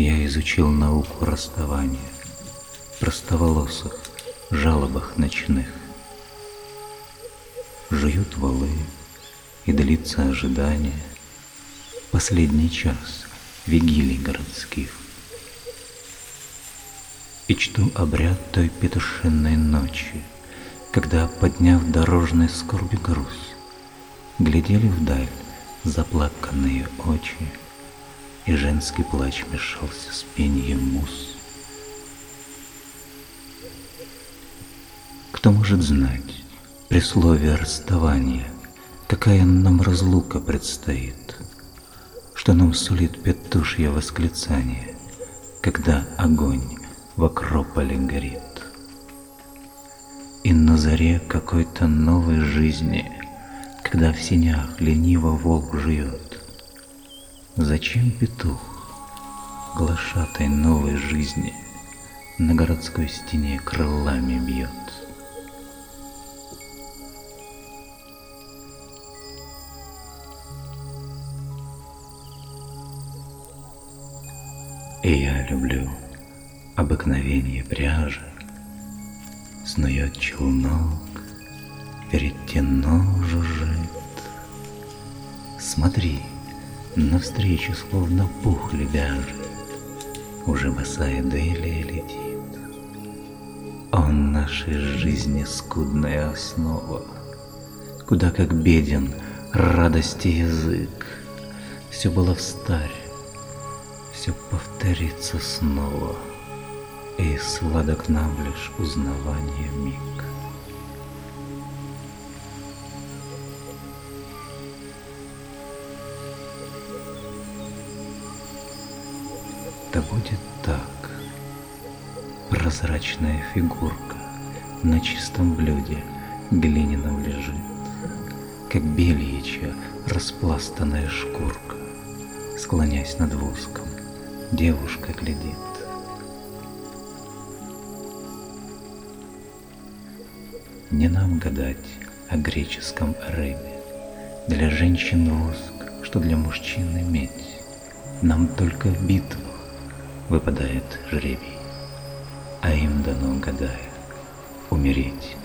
Я изучил науку расставания, простоволосых, жалобах ночных. Жуют валы, и длится ожидание, Последний час вигилий городских. И чту обряд той петушиной ночи, Когда, подняв дорожный скорби груз, Глядели вдаль заплаканные очи, И женский плач мешался с пеньем мус. Кто может знать при слове расставания, Какая нам разлука предстоит, Что нам сулит петушье восклицание, Когда огонь в Акрополе горит. И на заре какой-то новой жизни, Когда в синях лениво волк живет, Зачем петух, глашатой новой жизни, На городской стене крылами бьет? И я люблю обыкновение пряжи, Снует челнок, веретено жужжит. Смотри, навстречу словно пух лебяжий, Уже босая Делия летит. Он нашей жизни скудная основа, Куда как беден радости язык, Все было встарь, все повторится снова, И сладок нам лишь узнавание миг. Да будет так. Прозрачная фигурка на чистом блюде глиняном лежит, Как бельичья распластанная шкурка, Склонясь над воском, девушка глядит. Не нам гадать о греческом Рэме. Для женщин воск, что для мужчин иметь. Нам только в битвах выпадает жребий, а им дано, гадая, умереть